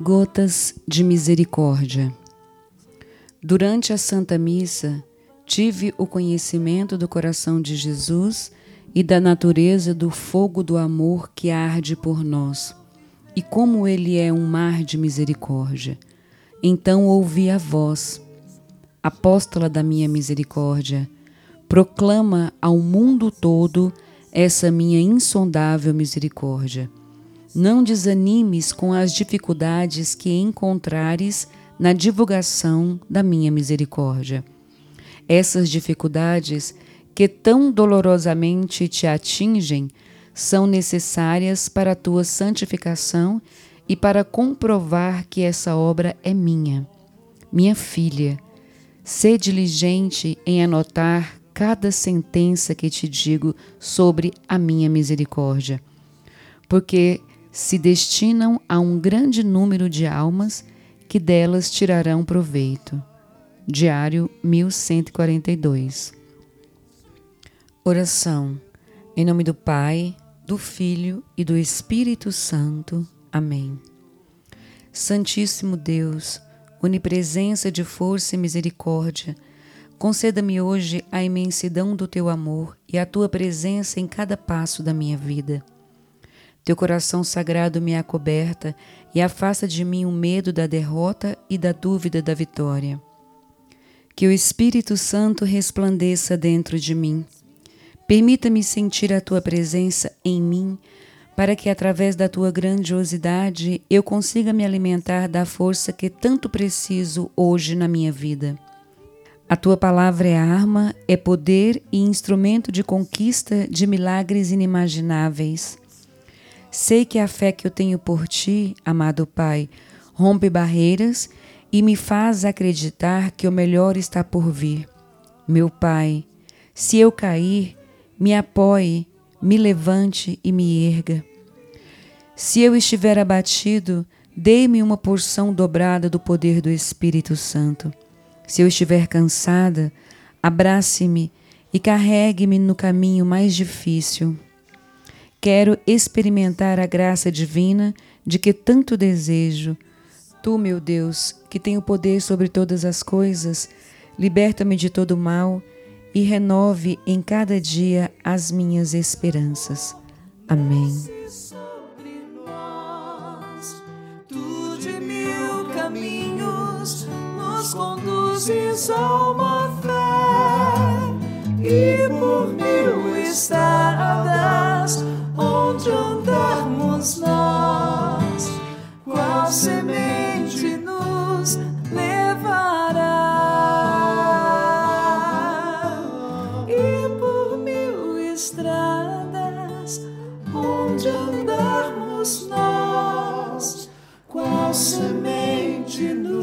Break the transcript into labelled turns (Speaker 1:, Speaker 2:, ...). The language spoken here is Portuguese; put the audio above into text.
Speaker 1: Gotas de Misericórdia. Durante a Santa Missa, tive o conhecimento do coração de Jesus e da natureza do fogo do amor que arde por nós, e como ele é um mar de misericórdia. Então ouvi a voz, apóstola da minha misericórdia, proclama ao mundo todo essa minha insondável misericórdia não desanimes com as dificuldades que encontrares na divulgação da minha misericórdia. Essas dificuldades que tão dolorosamente te atingem são necessárias para a tua santificação e para comprovar que essa obra é minha. Minha filha, sê diligente em anotar cada sentença que te digo sobre a minha misericórdia, porque se destinam a um grande número de almas que delas tirarão proveito. Diário 1142. Oração. Em nome do Pai, do Filho e do Espírito Santo. Amém. Santíssimo Deus, onipresença de força e misericórdia, conceda-me hoje a imensidão do teu amor e a tua presença em cada passo da minha vida teu coração sagrado me acoberta e afasta de mim o medo da derrota e da dúvida da vitória. Que o Espírito Santo resplandeça dentro de mim. Permita-me sentir a tua presença em mim, para que através da tua grandiosidade eu consiga me alimentar da força que tanto preciso hoje na minha vida. A tua palavra é arma, é poder e instrumento de conquista de milagres inimagináveis. Sei que a fé que eu tenho por ti, amado Pai, rompe barreiras e me faz acreditar que o melhor está por vir. Meu Pai, se eu cair, me apoie, me levante e me erga. Se eu estiver abatido, dê-me uma porção dobrada do poder do Espírito Santo. Se eu estiver cansada, abrace-me e carregue-me no caminho mais difícil. Quero experimentar a graça divina de que tanto desejo. Tu, meu Deus, que tem o poder sobre todas as coisas, liberta-me de todo mal e renove em cada dia as minhas esperanças. Amém. conduzes a uma fé e por mil estradas estradas onde andarmos nós, qual semente no